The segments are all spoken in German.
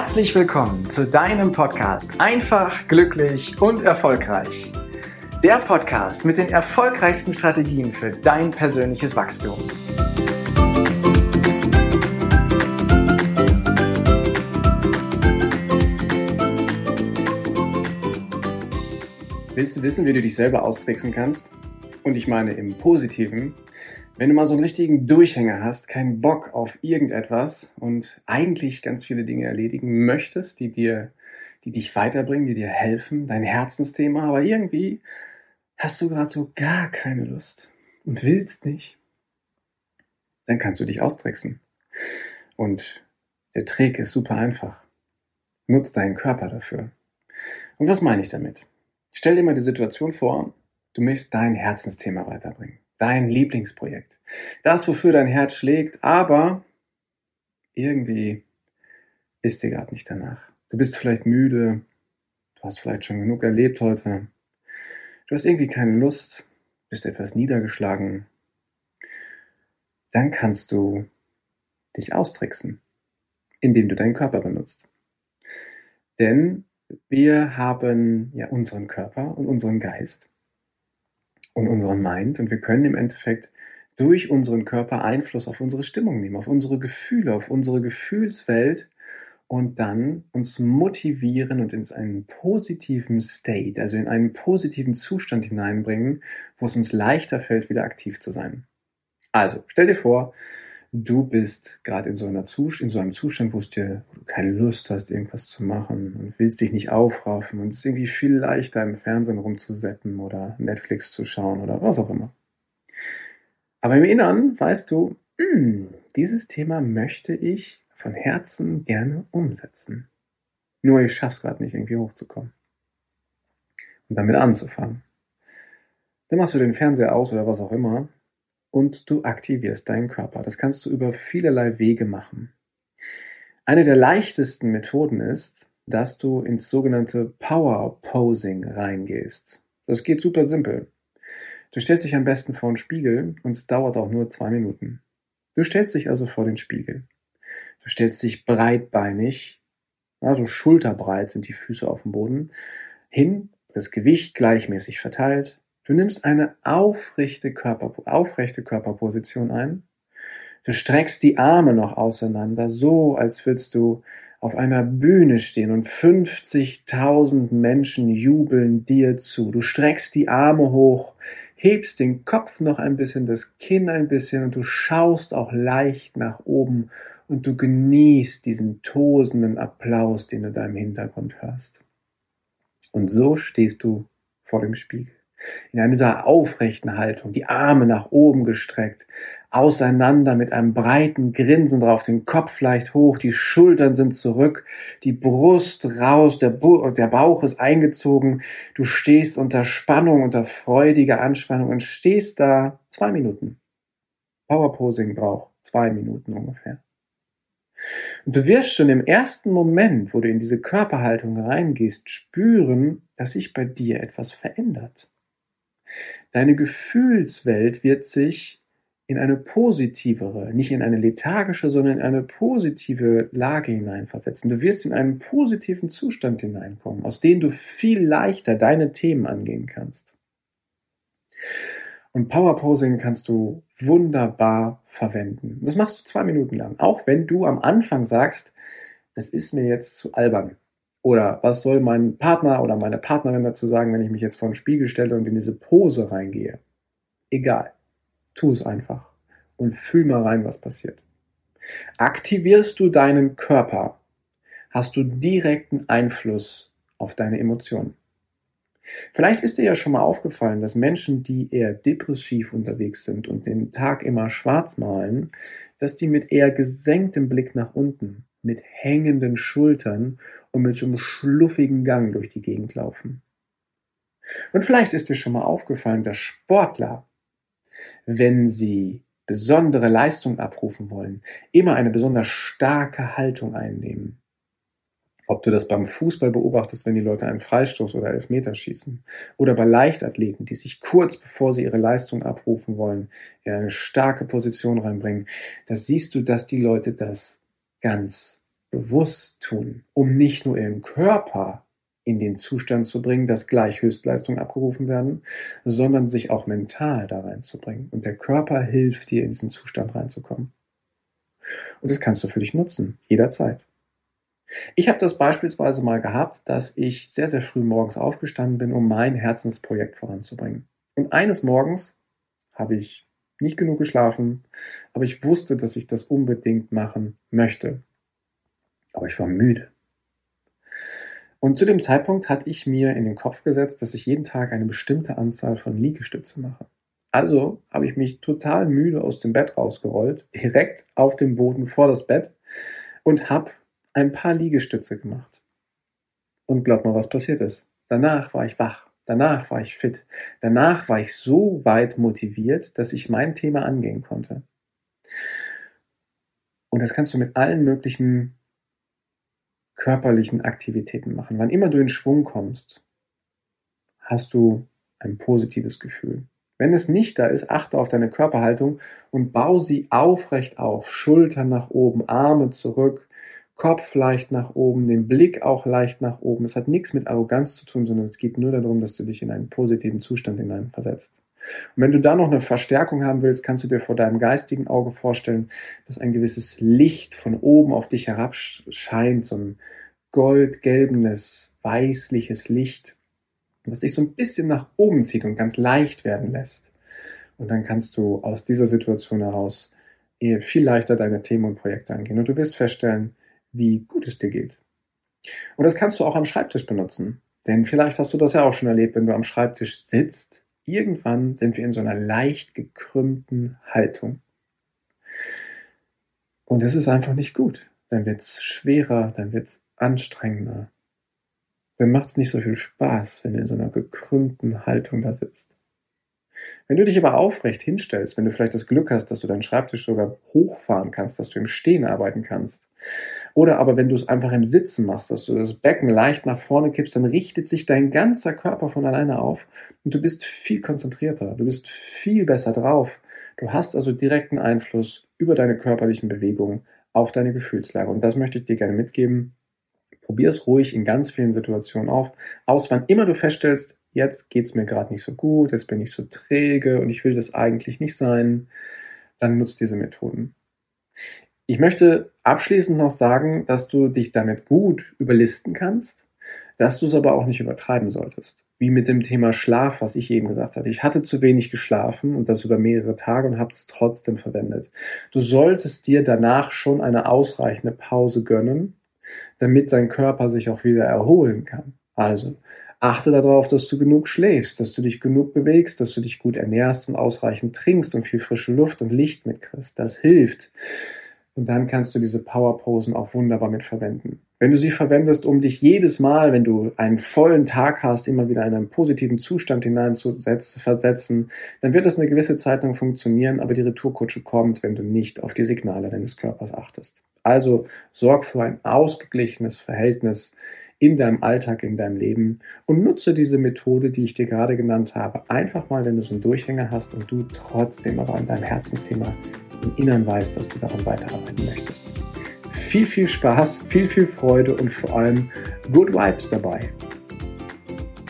Herzlich willkommen zu deinem Podcast Einfach, glücklich und erfolgreich. Der Podcast mit den erfolgreichsten Strategien für dein persönliches Wachstum. Willst du wissen, wie du dich selber austricksen kannst? Und ich meine im Positiven. Wenn du mal so einen richtigen Durchhänger hast, keinen Bock auf irgendetwas und eigentlich ganz viele Dinge erledigen möchtest, die dir, die dich weiterbringen, die dir helfen, dein Herzensthema, aber irgendwie hast du gerade so gar keine Lust und willst nicht, dann kannst du dich austricksen. Und der Trick ist super einfach. Nutz deinen Körper dafür. Und was meine ich damit? Stell dir mal die Situation vor, du möchtest dein Herzensthema weiterbringen dein Lieblingsprojekt. Das, wofür dein Herz schlägt, aber irgendwie ist dir gerade nicht danach. Du bist vielleicht müde, du hast vielleicht schon genug erlebt heute, du hast irgendwie keine Lust, bist etwas niedergeschlagen. Dann kannst du dich austricksen, indem du deinen Körper benutzt. Denn wir haben ja unseren Körper und unseren Geist und unseren Mind und wir können im Endeffekt durch unseren Körper Einfluss auf unsere Stimmung nehmen, auf unsere Gefühle, auf unsere Gefühlswelt und dann uns motivieren und in einen positiven State, also in einen positiven Zustand hineinbringen, wo es uns leichter fällt, wieder aktiv zu sein. Also, stell dir vor, du bist gerade in so in so einem Zustand, wo, dir, wo du keine Lust hast, irgendwas zu machen und willst dich nicht aufraffen und es ist irgendwie viel leichter im Fernsehen rumzuseppen oder Netflix zu schauen oder was auch immer. Aber im Inneren weißt du, mh, hm, dieses Thema möchte ich von Herzen gerne umsetzen. Nur ich schaff's gerade nicht, irgendwie hochzukommen. Und damit anzufangen. Dann machst du den Fernseher aus oder was auch immer und du aktivierst deinen Körper. Das kannst du über vielerlei Wege machen. Eine der leichtesten Methoden ist, dass du ins sogenannte Power Posing reingehst. Das geht super simpel. Du stellst dich am besten vor den Spiegel und es dauert auch nur zwei Minuten. Du stellst dich also vor den Spiegel. Du stellst dich breitbeinig, also schulterbreit sind die Füße auf dem Boden, hin, das Gewicht gleichmäßig verteilt, Du nimmst eine aufrechte, Körper, aufrechte Körperposition ein. Du streckst die Arme noch auseinander, so als würdest du auf einer Bühne stehen und 50.000 Menschen jubeln dir zu. Du streckst die Arme hoch, hebst den Kopf noch ein bisschen, das Kinn ein bisschen und du schaust auch leicht nach oben und du genießt diesen tosenden Applaus, den du da im Hintergrund hörst. Und so stehst du vor dem Spiegel in dieser aufrechten Haltung, die Arme nach oben gestreckt, auseinander mit einem breiten Grinsen drauf, den Kopf leicht hoch, die Schultern sind zurück, die Brust raus, der, der Bauch ist eingezogen, du stehst unter Spannung, unter freudiger Anspannung und stehst da zwei Minuten. Powerposing braucht zwei Minuten ungefähr. Und du wirst schon im ersten Moment, wo du in diese Körperhaltung reingehst, spüren, dass sich bei dir etwas verändert. Deine Gefühlswelt wird sich in eine positivere, nicht in eine lethargische, sondern in eine positive Lage hineinversetzen. Du wirst in einen positiven Zustand hineinkommen, aus dem du viel leichter deine Themen angehen kannst. Und Powerposing kannst du wunderbar verwenden. Das machst du zwei Minuten lang. Auch wenn du am Anfang sagst, das ist mir jetzt zu albern. Oder was soll mein Partner oder meine Partnerin dazu sagen, wenn ich mich jetzt vor den Spiegel stelle und in diese Pose reingehe? Egal. Tu es einfach und fühl mal rein, was passiert. Aktivierst du deinen Körper, hast du direkten Einfluss auf deine Emotionen. Vielleicht ist dir ja schon mal aufgefallen, dass Menschen, die eher depressiv unterwegs sind und den Tag immer schwarz malen, dass die mit eher gesenktem Blick nach unten, mit hängenden Schultern und mit so einem schluffigen Gang durch die Gegend laufen. Und vielleicht ist dir schon mal aufgefallen, dass Sportler, wenn sie besondere Leistung abrufen wollen, immer eine besonders starke Haltung einnehmen. Ob du das beim Fußball beobachtest, wenn die Leute einen Freistoß oder Elfmeter schießen, oder bei Leichtathleten, die sich kurz bevor sie ihre Leistung abrufen wollen, in eine starke Position reinbringen, da siehst du, dass die Leute das ganz bewusst tun, um nicht nur ihren Körper in den Zustand zu bringen, dass gleich Höchstleistungen abgerufen werden, sondern sich auch mental da reinzubringen. Und der Körper hilft dir, in diesen Zustand reinzukommen. Und das kannst du für dich nutzen, jederzeit. Ich habe das beispielsweise mal gehabt, dass ich sehr, sehr früh morgens aufgestanden bin, um mein Herzensprojekt voranzubringen. Und eines Morgens habe ich nicht genug geschlafen, aber ich wusste, dass ich das unbedingt machen möchte. Aber ich war müde. Und zu dem Zeitpunkt hatte ich mir in den Kopf gesetzt, dass ich jeden Tag eine bestimmte Anzahl von Liegestütze mache. Also habe ich mich total müde aus dem Bett rausgerollt, direkt auf dem Boden vor das Bett und habe ein paar Liegestütze gemacht. Und glaub mal, was passiert ist. Danach war ich wach. Danach war ich fit. Danach war ich so weit motiviert, dass ich mein Thema angehen konnte. Und das kannst du mit allen möglichen körperlichen Aktivitäten machen. Wann immer du in Schwung kommst, hast du ein positives Gefühl. Wenn es nicht da ist, achte auf deine Körperhaltung und bau sie aufrecht auf. Schultern nach oben, Arme zurück, Kopf leicht nach oben, den Blick auch leicht nach oben. Es hat nichts mit Arroganz zu tun, sondern es geht nur darum, dass du dich in einen positiven Zustand hineinversetzt. Und wenn du da noch eine Verstärkung haben willst, kannst du dir vor deinem geistigen Auge vorstellen, dass ein gewisses Licht von oben auf dich herabscheint, so ein goldgelbenes, weißliches Licht was sich so ein bisschen nach oben zieht und ganz leicht werden lässt. Und dann kannst du aus dieser Situation heraus viel leichter deine Themen und Projekte angehen. Und du wirst feststellen, wie gut es dir geht. Und das kannst du auch am Schreibtisch benutzen. Denn vielleicht hast du das ja auch schon erlebt, wenn du am Schreibtisch sitzt. Irgendwann sind wir in so einer leicht gekrümmten Haltung. Und das ist einfach nicht gut. Dann wird es schwerer, dann wird es anstrengender dann macht es nicht so viel Spaß, wenn du in so einer gekrümmten Haltung da sitzt. Wenn du dich aber aufrecht hinstellst, wenn du vielleicht das Glück hast, dass du deinen Schreibtisch sogar hochfahren kannst, dass du im Stehen arbeiten kannst, oder aber wenn du es einfach im Sitzen machst, dass du das Becken leicht nach vorne kippst, dann richtet sich dein ganzer Körper von alleine auf und du bist viel konzentrierter, du bist viel besser drauf. Du hast also direkten Einfluss über deine körperlichen Bewegungen auf deine Gefühlslage. Und das möchte ich dir gerne mitgeben. Probier es ruhig in ganz vielen Situationen auf, aus, wann immer du feststellst, jetzt geht es mir gerade nicht so gut, jetzt bin ich so träge und ich will das eigentlich nicht sein, dann nutzt diese Methoden. Ich möchte abschließend noch sagen, dass du dich damit gut überlisten kannst, dass du es aber auch nicht übertreiben solltest. Wie mit dem Thema Schlaf, was ich eben gesagt hatte. Ich hatte zu wenig geschlafen und das über mehrere Tage und habe es trotzdem verwendet. Du solltest dir danach schon eine ausreichende Pause gönnen, damit dein Körper sich auch wieder erholen kann. Also achte darauf, dass du genug schläfst, dass du dich genug bewegst, dass du dich gut ernährst und ausreichend trinkst und viel frische Luft und Licht mitkriegst. Das hilft. Und dann kannst du diese Powerposen auch wunderbar mit verwenden. Wenn du sie verwendest, um dich jedes Mal, wenn du einen vollen Tag hast, immer wieder in einen positiven Zustand hineinzuversetzen, dann wird das eine gewisse Zeit lang funktionieren, aber die Retourkutsche kommt, wenn du nicht auf die Signale deines Körpers achtest. Also sorg für ein ausgeglichenes Verhältnis in deinem Alltag, in deinem Leben und nutze diese Methode, die ich dir gerade genannt habe, einfach mal, wenn du so einen Durchhänger hast und du trotzdem aber an deinem Herzensthema im Innern weißt, dass du daran weiterarbeiten möchtest. Viel, viel Spaß, viel, viel Freude und vor allem Good Vibes dabei.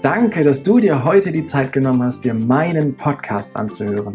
Danke, dass du dir heute die Zeit genommen hast, dir meinen Podcast anzuhören.